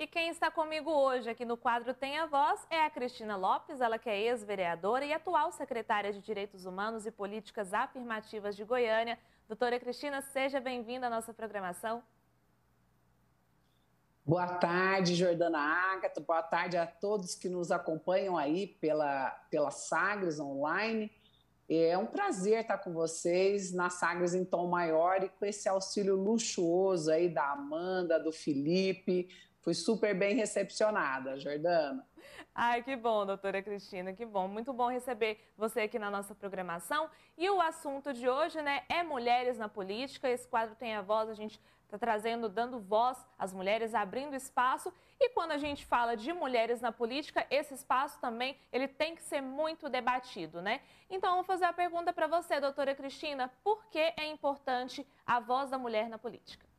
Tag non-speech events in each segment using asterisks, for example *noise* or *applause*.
E quem está comigo hoje aqui no quadro Tem a Voz é a Cristina Lopes, ela que é ex-vereadora e atual secretária de Direitos Humanos e Políticas Afirmativas de Goiânia. Doutora Cristina, seja bem-vinda à nossa programação. Boa tarde, Jordana Ágata. Boa tarde a todos que nos acompanham aí pela, pela Sagres Online. É um prazer estar com vocês na Sagres em Tom Maior e com esse auxílio luxuoso aí da Amanda, do Felipe, Fui super bem recepcionada, Jordana. Ai, que bom, doutora Cristina, que bom. Muito bom receber você aqui na nossa programação. E o assunto de hoje, né, é mulheres na política. Esse quadro tem a voz, a gente está trazendo, dando voz às mulheres, abrindo espaço. E quando a gente fala de mulheres na política, esse espaço também, ele tem que ser muito debatido, né? Então, vou fazer a pergunta para você, doutora Cristina. Por que é importante a voz da mulher na política?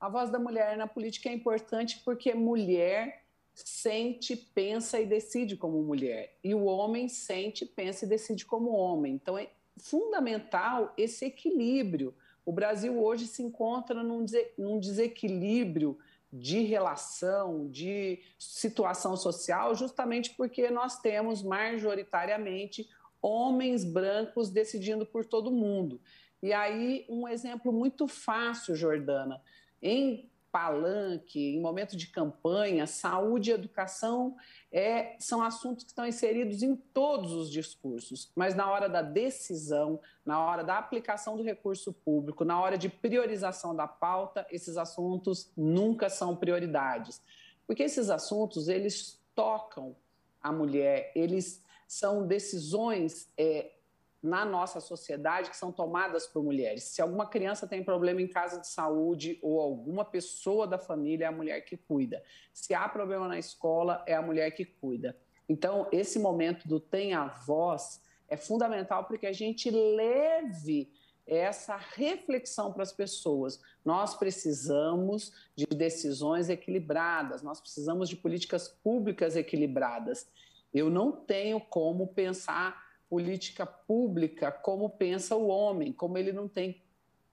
A voz da mulher na política é importante porque mulher sente, pensa e decide como mulher. E o homem sente, pensa e decide como homem. Então é fundamental esse equilíbrio. O Brasil hoje se encontra num, desequilíbrio de relação, de situação social, justamente porque nós temos majoritariamente homens brancos decidindo por todo mundo. E aí, um exemplo muito fácil, Jordana em palanque, em momento de campanha, saúde e educação é, são assuntos que estão inseridos em todos os discursos, mas na hora da decisão, na hora da aplicação do recurso público, na hora de priorização da pauta, esses assuntos nunca são prioridades, porque esses assuntos eles tocam a mulher, eles são decisões é, na nossa sociedade que são tomadas por mulheres. Se alguma criança tem problema em casa de saúde ou alguma pessoa da família, é a mulher que cuida. Se há problema na escola, é a mulher que cuida. Então, esse momento do tem a voz é fundamental porque a gente leve essa reflexão para as pessoas. Nós precisamos de decisões equilibradas, nós precisamos de políticas públicas equilibradas. Eu não tenho como pensar política pública como pensa o homem, como ele não tem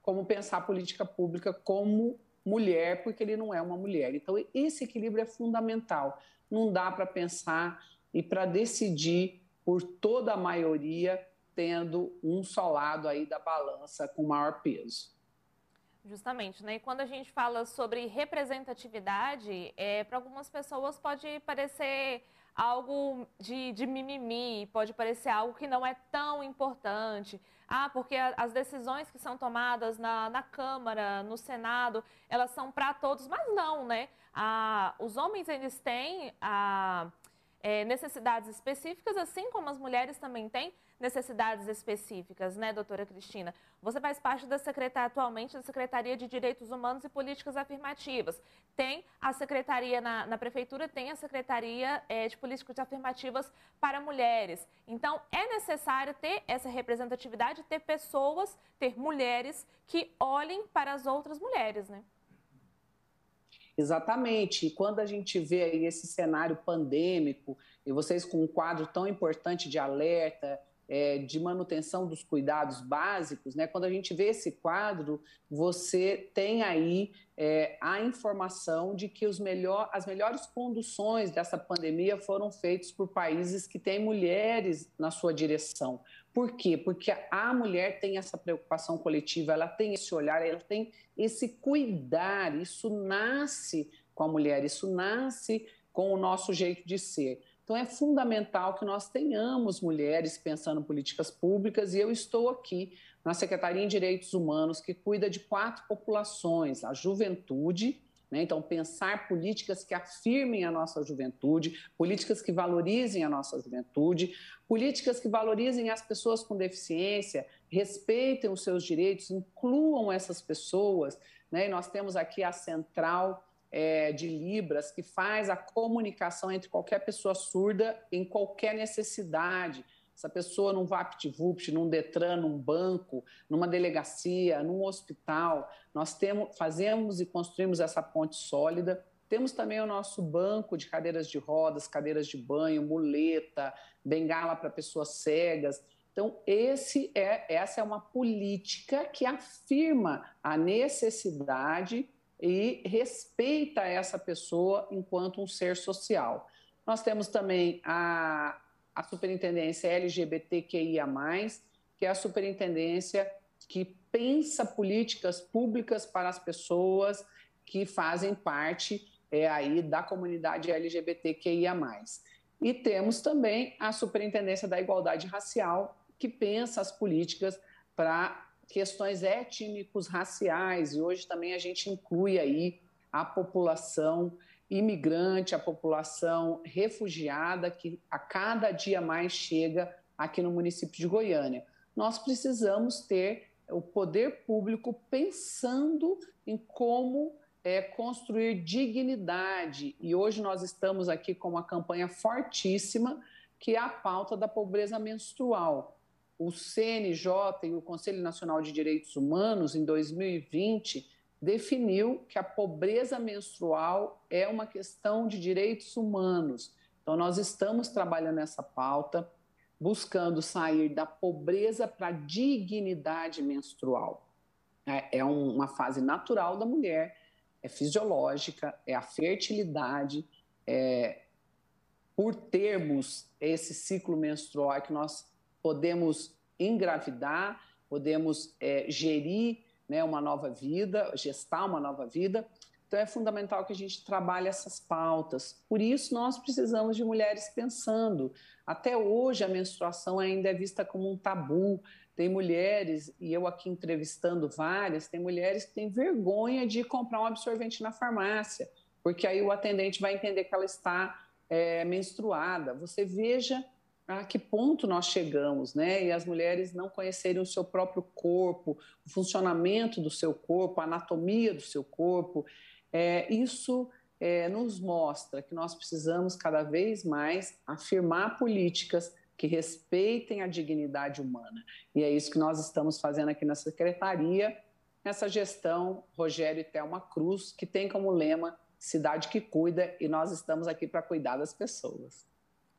como pensar política pública como mulher, porque ele não é uma mulher. Então, esse equilíbrio é fundamental. Não dá para pensar e para decidir por toda a maioria tendo um só lado aí da balança com maior peso. Justamente, né? E quando a gente fala sobre representatividade, é, para algumas pessoas pode parecer algo de, de mimimi, pode parecer algo que não é tão importante. Ah, porque as decisões que são tomadas na, na Câmara, no Senado, elas são para todos, mas não, né? Ah, os homens, eles têm a, é, necessidades específicas, assim como as mulheres também têm necessidades específicas, né, doutora Cristina? Você faz parte da secretaria atualmente da Secretaria de Direitos Humanos e Políticas Afirmativas. Tem a secretaria na, na prefeitura, tem a Secretaria é, de Políticas Afirmativas para mulheres. Então, é necessário ter essa representatividade, ter pessoas, ter mulheres que olhem para as outras mulheres, né? Exatamente. E quando a gente vê aí esse cenário pandêmico, e vocês com um quadro tão importante de alerta, é, de manutenção dos cuidados básicos, né? Quando a gente vê esse quadro, você tem aí é, a informação de que os melhor, as melhores conduções dessa pandemia foram feitas por países que têm mulheres na sua direção. Por quê? Porque a mulher tem essa preocupação coletiva, ela tem esse olhar, ela tem esse cuidar. Isso nasce com a mulher, isso nasce com o nosso jeito de ser. Então, é fundamental que nós tenhamos mulheres pensando políticas públicas, e eu estou aqui na Secretaria em Direitos Humanos, que cuida de quatro populações: a juventude, né? então, pensar políticas que afirmem a nossa juventude, políticas que valorizem a nossa juventude, políticas que valorizem as pessoas com deficiência, respeitem os seus direitos, incluam essas pessoas. Né? E nós temos aqui a central é, de Libras, que faz a comunicação entre qualquer pessoa surda em qualquer necessidade. Essa pessoa num VaptVupt, num Detran, num banco, numa delegacia, num hospital, nós temos, fazemos e construímos essa ponte sólida. Temos também o nosso banco de cadeiras de rodas, cadeiras de banho, muleta, bengala para pessoas cegas. Então, esse é, essa é uma política que afirma a necessidade e respeita essa pessoa enquanto um ser social. Nós temos também a, a superintendência LGBTQIA, que é a superintendência que pensa políticas públicas para as pessoas que fazem parte é, aí da comunidade LGBTQIA. E temos também a Superintendência da Igualdade Racial, que pensa as políticas para questões étnicos raciais e hoje também a gente inclui aí a população imigrante, a população refugiada que a cada dia mais chega aqui no município de Goiânia. Nós precisamos ter o poder público pensando em como é, construir dignidade. E hoje nós estamos aqui com uma campanha fortíssima que é a pauta da pobreza menstrual o CNJ e o Conselho Nacional de Direitos Humanos, em 2020, definiu que a pobreza menstrual é uma questão de direitos humanos. Então, nós estamos trabalhando essa pauta, buscando sair da pobreza para a dignidade menstrual. É, é uma fase natural da mulher, é fisiológica, é a fertilidade, é, por termos esse ciclo menstrual que nós podemos engravidar, podemos é, gerir né, uma nova vida, gestar uma nova vida. Então é fundamental que a gente trabalhe essas pautas. Por isso nós precisamos de mulheres pensando. Até hoje a menstruação ainda é vista como um tabu. Tem mulheres, e eu aqui entrevistando várias, tem mulheres que têm vergonha de comprar um absorvente na farmácia, porque aí o atendente vai entender que ela está é, menstruada. Você veja a que ponto nós chegamos, né? E as mulheres não conhecerem o seu próprio corpo, o funcionamento do seu corpo, a anatomia do seu corpo. É, isso é, nos mostra que nós precisamos cada vez mais afirmar políticas que respeitem a dignidade humana. E é isso que nós estamos fazendo aqui na Secretaria, nessa gestão Rogério e Thelma Cruz, que tem como lema Cidade que Cuida, e nós estamos aqui para cuidar das pessoas.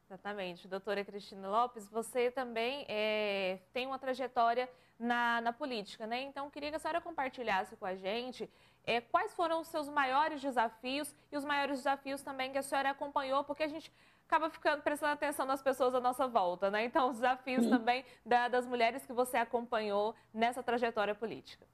Exatamente. Doutora Cristina Lopes, você também é, tem uma trajetória na, na, política, né? Então, queria que a senhora compartilhasse com a gente é, quais foram os seus maiores desafios e os maiores desafios também que a senhora acompanhou, porque a gente acaba ficando prestando atenção nas pessoas à nossa volta, né? Então, os desafios Sim. também da, das mulheres que você acompanhou nessa trajetória política.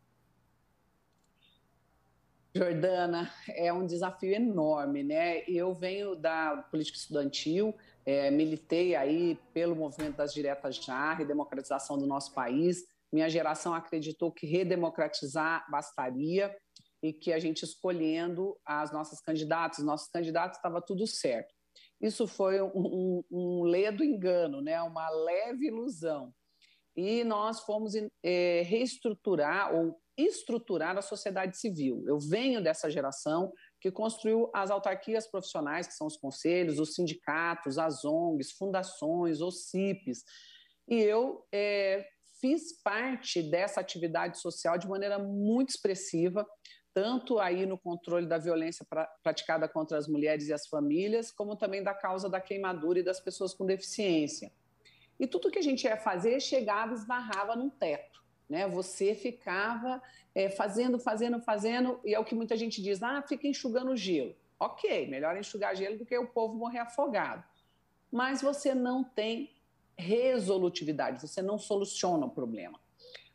Jordana, é um desafio enorme, né? Eu venho da política estudantil, é, militei aí pelo movimento das diretas já, redemocratização do nosso país. Minha geração acreditou que redemocratizar bastaria e que a gente escolhendo as nossas candidatas, nossos candidatos, estava tudo certo. Isso foi um, um, um ledo engano, né? uma leve ilusão. E nós fomos é, reestruturar ou estruturar a sociedade civil. Eu venho dessa geração que construiu as autarquias profissionais, que são os conselhos, os sindicatos, as ONGs, fundações, os CIPs. E eu é, fiz parte dessa atividade social de maneira muito expressiva, tanto aí no controle da violência pra, praticada contra as mulheres e as famílias, como também da causa da queimadura e das pessoas com deficiência. E tudo que a gente ia fazer chegava e esbarrava num teto. Né? Você ficava é, fazendo, fazendo, fazendo, e é o que muita gente diz: ah, fica enxugando gelo. Ok, melhor enxugar gelo do que o povo morrer afogado. Mas você não tem resolutividade, você não soluciona o problema.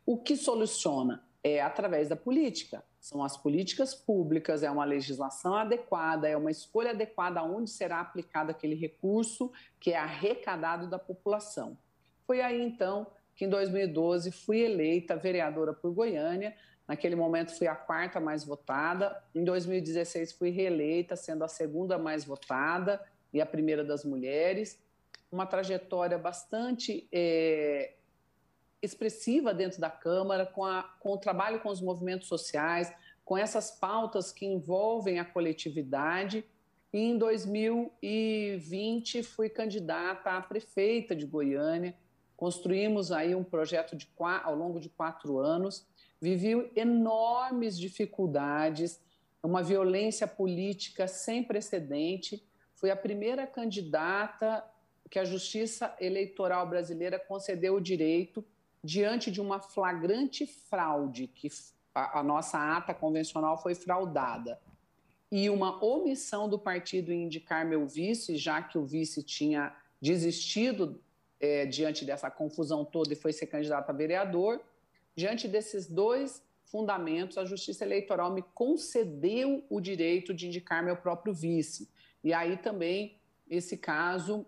O que soluciona é através da política. São as políticas públicas, é uma legislação adequada, é uma escolha adequada onde será aplicado aquele recurso que é arrecadado da população. Foi aí então que em 2012 fui eleita vereadora por Goiânia. Naquele momento fui a quarta mais votada. Em 2016 fui reeleita, sendo a segunda mais votada e a primeira das mulheres. Uma trajetória bastante é, expressiva dentro da Câmara, com, a, com o trabalho com os movimentos sociais, com essas pautas que envolvem a coletividade. E em 2020 fui candidata a prefeita de Goiânia Construímos aí um projeto de, ao longo de quatro anos, vivi enormes dificuldades, uma violência política sem precedente. Fui a primeira candidata que a Justiça Eleitoral Brasileira concedeu o direito, diante de uma flagrante fraude que a, a nossa ata convencional foi fraudada e uma omissão do partido em indicar meu vice, já que o vice tinha desistido é, diante dessa confusão toda e foi ser candidato a vereador. Diante desses dois fundamentos, a Justiça Eleitoral me concedeu o direito de indicar meu próprio vice. E aí também esse caso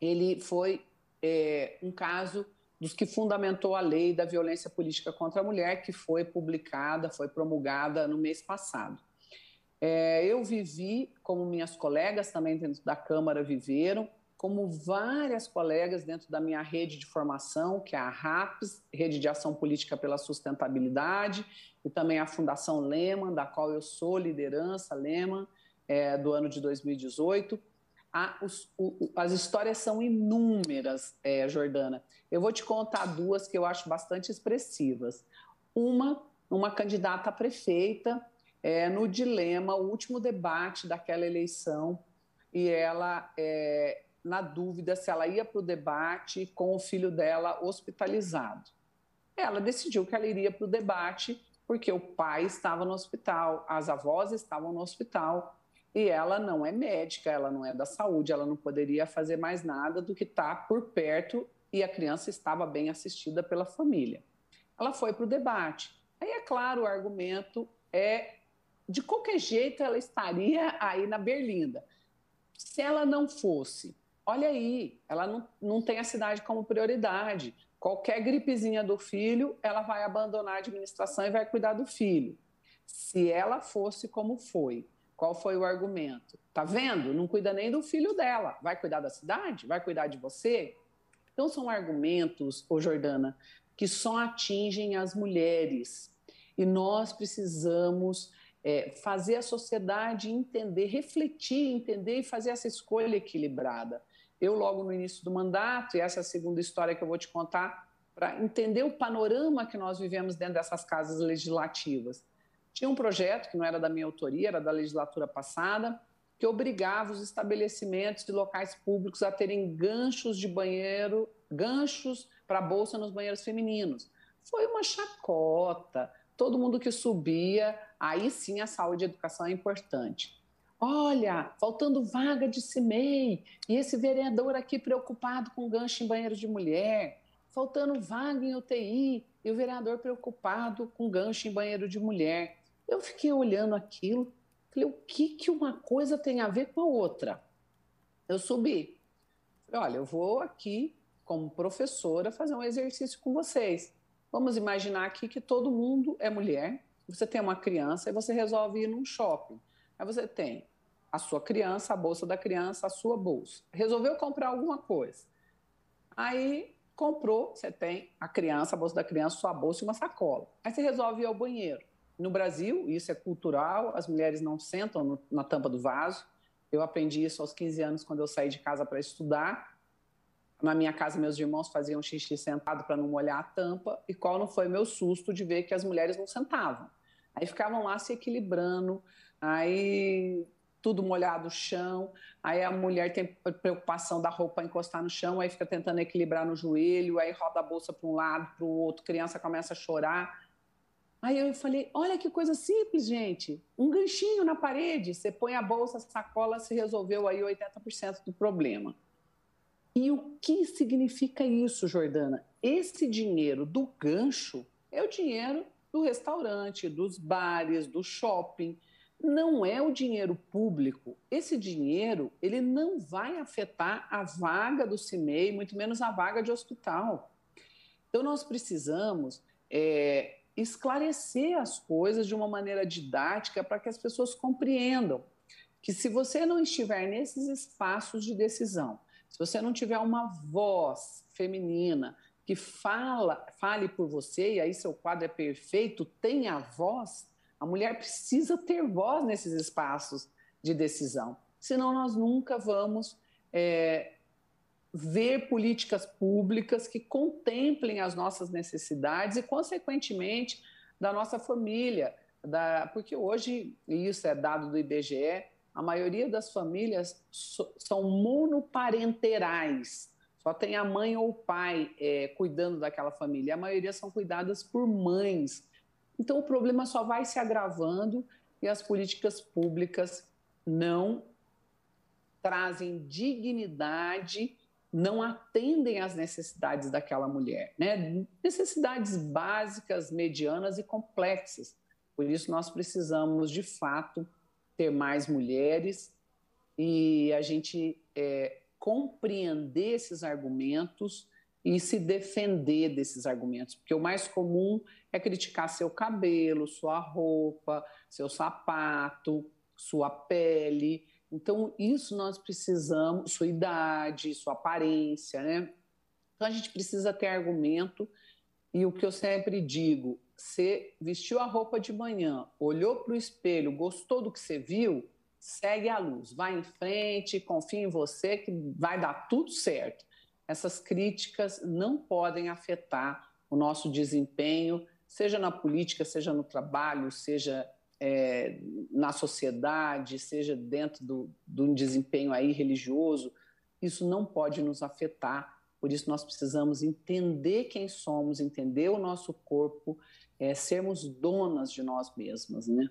ele foi é, um caso dos que fundamentou a lei da violência política contra a mulher, que foi publicada, foi promulgada no mês passado. É, eu vivi, como minhas colegas também dentro da Câmara viveram, como várias colegas dentro da minha rede de formação, que é a RAPS, Rede de Ação Política pela Sustentabilidade, e também a Fundação Lehman, da qual eu sou liderança Lehman, é, do ano de 2018. Os, o, as histórias são inúmeras, é, Jordana. Eu vou te contar duas que eu acho bastante expressivas. Uma, uma candidata a prefeita, é, no dilema, o último debate daquela eleição, e ela é, na dúvida se ela ia para o debate com o filho dela hospitalizado. Ela decidiu que ela iria para o debate porque o pai estava no hospital, as avós estavam no hospital e ela não é médica, ela não é da saúde, ela não poderia fazer mais nada do que estar tá por perto e a criança estava bem assistida pela família. Ela foi para o debate. Aí, é claro, o argumento é de qualquer jeito ela estaria aí na Berlinda. Se ela não fosse olha aí, ela não, não tem a cidade como prioridade. Qualquer gripezinha do filho, ela vai abandonar a administração e vai cuidar do filho. Se ela fosse como foi, qual foi o argumento? Tá vendo? Não cuida nem do filho dela. Vai cuidar da cidade? Vai cuidar de você? Então são argumentos, ô Jordana, que só atingem as mulheres. E nós precisamos é, fazer a sociedade entender, refletir, entender e fazer essa escolha equilibrada eu logo no início do mandato, e essa é a segunda história que eu vou te contar, para entender o panorama que nós vivemos dentro dessas casas legislativas. Tinha um projeto que não era da minha autoria, era da legislatura passada, que obrigava os estabelecimentos de locais públicos a terem ganchos de banheiro, ganchos para bolsa nos banheiros femininos. Foi uma chacota. Todo mundo que subia, aí sim a saúde e a educação é importante. Olha, faltando vaga de CIMEI, e esse vereador aqui preocupado com gancho em banheiro de mulher, faltando vaga em UTI, e o vereador preocupado com gancho em banheiro de mulher. Eu fiquei olhando aquilo, falei, o que, que uma coisa tem a ver com a outra? Eu subi. Falei, olha, eu vou aqui, como professora, fazer um exercício com vocês. Vamos imaginar aqui que todo mundo é mulher, você tem uma criança e você resolve ir num shopping. Aí você tem a sua criança, a bolsa da criança, a sua bolsa. Resolveu comprar alguma coisa. Aí comprou, você tem a criança, a bolsa da criança, sua bolsa e uma sacola. Aí você resolve ir ao banheiro. No Brasil, isso é cultural, as mulheres não sentam no, na tampa do vaso. Eu aprendi isso aos 15 anos quando eu saí de casa para estudar. Na minha casa, meus irmãos faziam xixi sentado para não molhar a tampa. E qual não foi meu susto de ver que as mulheres não sentavam? Aí ficavam lá se equilibrando, aí tudo molhado no chão, aí a mulher tem preocupação da roupa encostar no chão, aí fica tentando equilibrar no joelho, aí roda a bolsa para um lado, para o outro, criança começa a chorar. Aí eu falei, olha que coisa simples, gente, um ganchinho na parede, você põe a bolsa, a sacola, se resolveu aí 80% do problema. E o que significa isso, Jordana? Esse dinheiro do gancho é o dinheiro do restaurante, dos bares, do shopping, não é o dinheiro público. Esse dinheiro ele não vai afetar a vaga do CIMEI, muito menos a vaga de hospital. Então, nós precisamos é, esclarecer as coisas de uma maneira didática para que as pessoas compreendam que se você não estiver nesses espaços de decisão, se você não tiver uma voz feminina que fala, fale por você, e aí seu quadro é perfeito, tenha voz, a mulher precisa ter voz nesses espaços de decisão, senão nós nunca vamos é, ver políticas públicas que contemplem as nossas necessidades e, consequentemente, da nossa família. Da, porque hoje, e isso é dado do IBGE, a maioria das famílias so, são monoparenterais. Só tem a mãe ou o pai é, cuidando daquela família. A maioria são cuidadas por mães Então, o problema só vai se agravando e as políticas públicas não trazem dignidade, não atendem às necessidades daquela mulher, né? Necessidades básicas, medianas e complexas. Por isso, nós precisamos, de fato, ter mais mulheres e a gente é, compreender esses argumentos e se defender desses argumentos, porque o mais comum é criticar seu cabelo, sua roupa, seu sapato, sua pele. Então, isso nós precisamos, sua idade, sua aparência, né? Então, a gente precisa ter argumento. E o que eu sempre digo: você vestiu a roupa de manhã, olhou para o espelho, gostou do que você viu, segue a luz, vai em frente, confia em você que vai dar tudo certo. Essas críticas não podem afetar o nosso desempenho, seja na política, seja no trabalho, seja é, na sociedade, seja dentro do, do desempenho aí religioso. Isso não pode nos afetar. Por isso nós precisamos entender quem somos, entender o nosso corpo é, sermos donas de nós mesmas, né?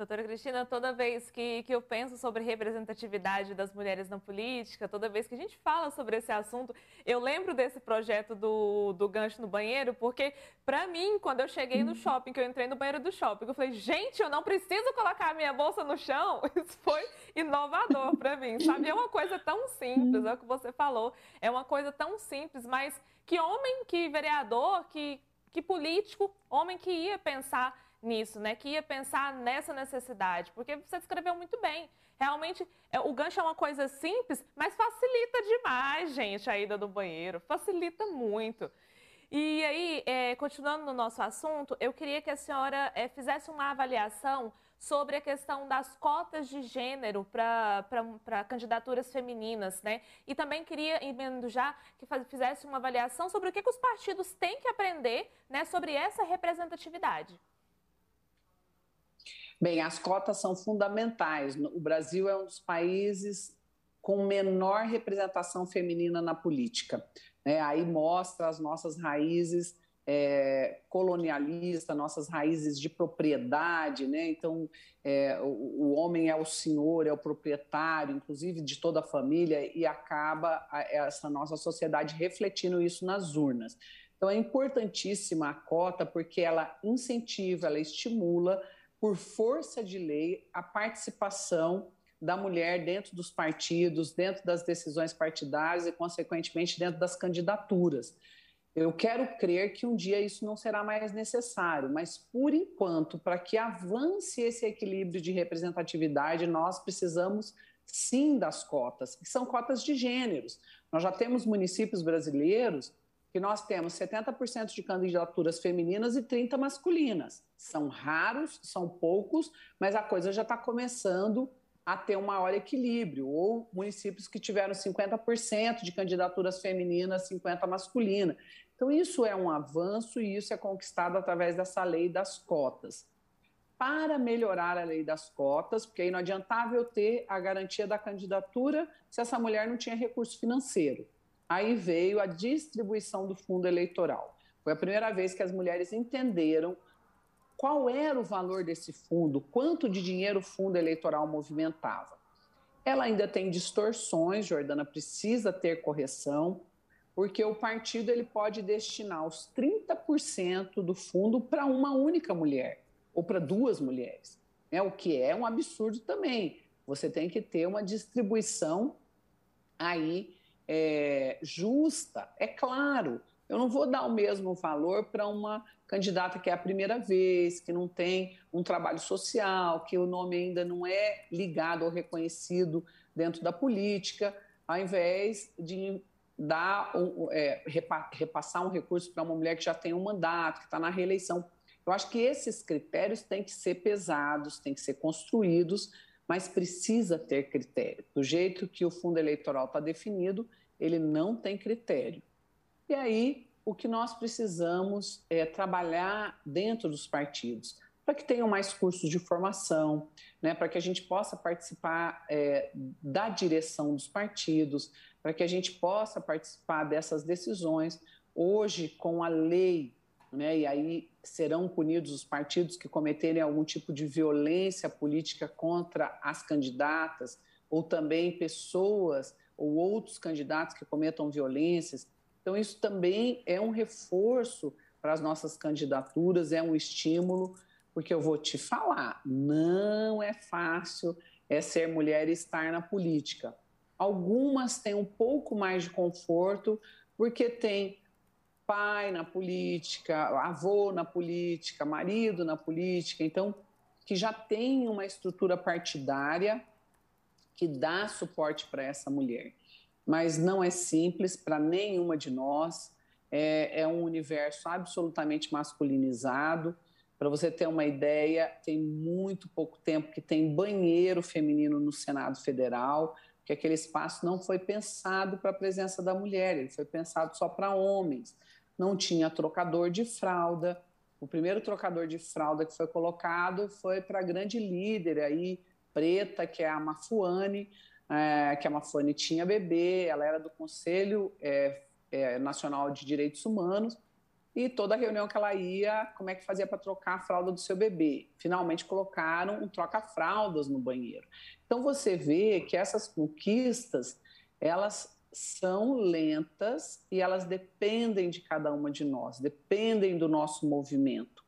Doutora Cristina, toda vez que, que eu penso sobre representatividade das mulheres na política, toda vez que a gente fala sobre esse assunto, eu lembro desse projeto do, do gancho no banheiro, porque, para mim, quando eu cheguei no shopping, que eu entrei no banheiro do shopping, eu falei, gente, eu não preciso colocar a minha bolsa no chão. *laughs* Isso foi inovador para mim, sabe? É uma coisa tão simples, é o que você falou, é uma coisa tão simples, mas que homem, que vereador, que que político, homem que ia pensar nisso, né? Que ia pensar nessa necessidade, porque você descreveu muito bem. Realmente, é, o gancho é uma coisa simples, mas facilita demais, gente, a ida do banheiro. Facilita muito. E aí, é, continuando no nosso assunto, eu queria que a senhora é, fizesse uma avaliação sobre a questão das cotas de gênero para candidaturas femininas, né? E também queria, emendo já, que fizesse uma avaliação sobre o que, que os partidos têm que aprender né, sobre essa representatividade. Bem, as cotas são fundamentais. O Brasil é um dos países com menor representação feminina na política. Né? Aí mostra as nossas raízes é, nossas raízes de propriedade, né? Então, é, o, o, homem é o senhor, é o proprietário, inclusive de toda a família, e acaba a, essa nossa sociedade refletindo isso nas urnas. Então, é importantíssima a cota porque ela incentiva, ela estimula, por força de lei, a participação da mulher dentro dos partidos, dentro das decisões partidárias e, consequentemente, dentro das candidaturas. Eu quero crer que um dia isso não será mais necessário, mas por enquanto, para que avance esse equilíbrio de representatividade, nós precisamos sim das cotas, que são cotas de gêneros. Nós já temos municípios brasileiros que nós temos 70% de candidaturas femininas e 30 masculinas. São raros, são poucos, mas a coisa já está começando a ter um maior equilíbrio, ou municípios que tiveram 50% de candidaturas femininas, 50% masculinas. Então, isso é um avanço e isso é conquistado através dessa lei das cotas. Para melhorar a lei das cotas, porque aí não adiantava eu ter a garantia da candidatura se essa mulher não tinha recurso financeiro. Aí veio a distribuição do fundo eleitoral. Foi a primeira vez que as mulheres entenderam qual era o valor desse fundo, quanto de dinheiro o fundo eleitoral movimentava. Ela ainda tem distorções, Jordana precisa ter correção, porque o partido ele pode destinar os 30% do fundo para uma única mulher ou para duas mulheres, né? o que é um absurdo também. Você tem que ter uma distribuição aí é, justa, é claro. Eu não vou dar o mesmo valor para uma candidata que é a primeira vez, que não tem um trabalho social, que o nome ainda não é ligado ou reconhecido dentro da política, ao invés de dar, é, repassar um recurso para uma mulher que já tem um mandato, que está na reeleição. Eu acho que esses critérios têm que ser pesados, têm que ser construídos, mas precisa ter critério. Do jeito que o fundo eleitoral está definido, ele não tem critério. E aí o que nós precisamos é trabalhar dentro dos partidos, para que tenham mais cursos de formação, né, para que a gente possa participar é, da direção dos partidos, para que a gente possa participar dessas decisões. Hoje, com a lei né? e aí serão punidos os partidos que cometerem algum tipo de violência política contra as candidatas, ou também pessoas ou outros candidatos que cometam violências. Então, isso também é um reforço para as nossas candidaturas, é um estímulo, porque eu vou te falar, não é fácil é ser mulher e estar na política. Algumas têm um pouco mais de conforto, porque tem pai na política, avô na política, marido na política, então que já tem uma estrutura partidária que dá suporte para essa mulher. Mas não é simples para nenhuma de nós, é, é um universo absolutamente masculinizado. Para você ter uma ideia, tem muito pouco tempo que tem banheiro feminino no Senado Federal, que aquele espaço não foi pensado para a presença da mulher, ele foi pensado só para homens não tinha trocador de fralda. O primeiro trocador de fralda que foi colocado foi para a grande líder aí, preta, que é a Mafuane, é, que a Mafuane tinha bebê, ela era do Conselho é, é, Nacional de Direitos Humanos, e toda reunião que ela ia, como é que fazia para trocar a fralda do seu bebê? Finalmente colocaram um troca-fraldas no banheiro. Então você vê que essas conquistas, elas são lentas e elas dependem de cada uma de nós, dependem do nosso movimento.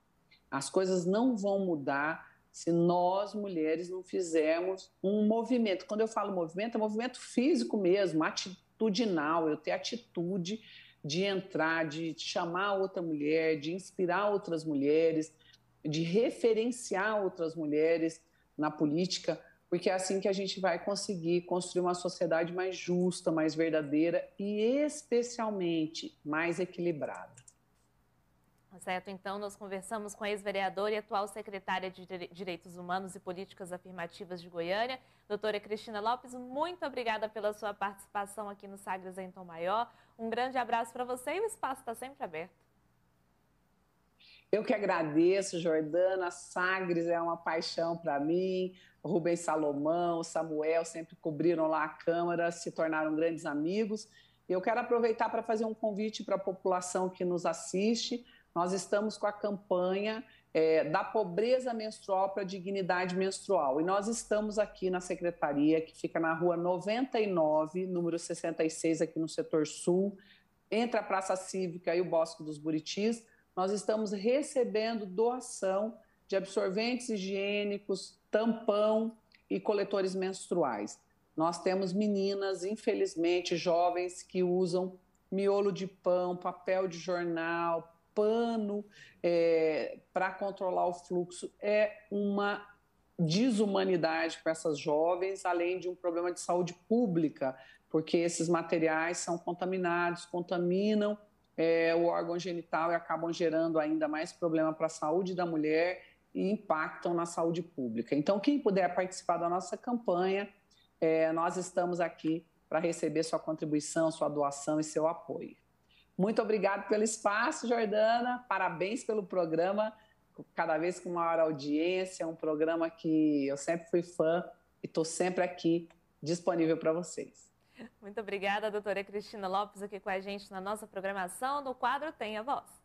As coisas não vão mudar se nós mulheres não fizermos um movimento. Quando eu falo movimento, é movimento físico mesmo, atitudinal, eu ter atitude de entrar, de chamar outra mulher, de inspirar outras mulheres, de referenciar outras mulheres na política porque é assim que a gente vai conseguir construir uma sociedade mais justa, mais verdadeira e especialmente mais equilibrada. Certo, então nós conversamos com a ex-vereadora e atual secretária de Direitos Humanos e Políticas Afirmativas de Goiânia, doutora Cristina Lopes. Muito obrigada pela sua participação aqui no Sagres em Tom Maior. Um grande abraço para você e o espaço está sempre aberto. Eu que agradeço, Jordana. Sagres é uma paixão para mim. Rubens Salomão, Samuel sempre cobriram lá a Câmara, se tornaram grandes amigos. Eu quero aproveitar para fazer um convite para a população que nos assiste. Nós estamos com a campanha é, da pobreza menstrual para a dignidade menstrual. E nós estamos aqui na secretaria, que fica na rua 99, número 66, aqui no setor sul, entre a Praça Cívica e o Bosque dos Buritis. Nós estamos recebendo doação de absorventes higiênicos, tampão e coletores menstruais. Nós temos meninas, infelizmente, jovens que usam miolo de pão, papel de jornal, pano é, para controlar o fluxo. É uma desumanidade para essas jovens, além de um problema de saúde pública, porque esses materiais são contaminados, contaminam é, o órgão genital e acabam gerando ainda mais problema para a saúde da mulher e impactam na saúde pública. Então, quem puder participar da nossa campanha, é, nós estamos aqui para receber sua contribuição, sua doação e seu apoio. Muito obrigado pelo espaço, Jordana. Parabéns pelo programa, cada vez com maior audiência. Um programa que eu sempre fui fã e estou sempre aqui disponível para vocês. Muito obrigada, doutora Cristina Lopes, aqui com a gente na nossa programação do quadro Tem a Voz.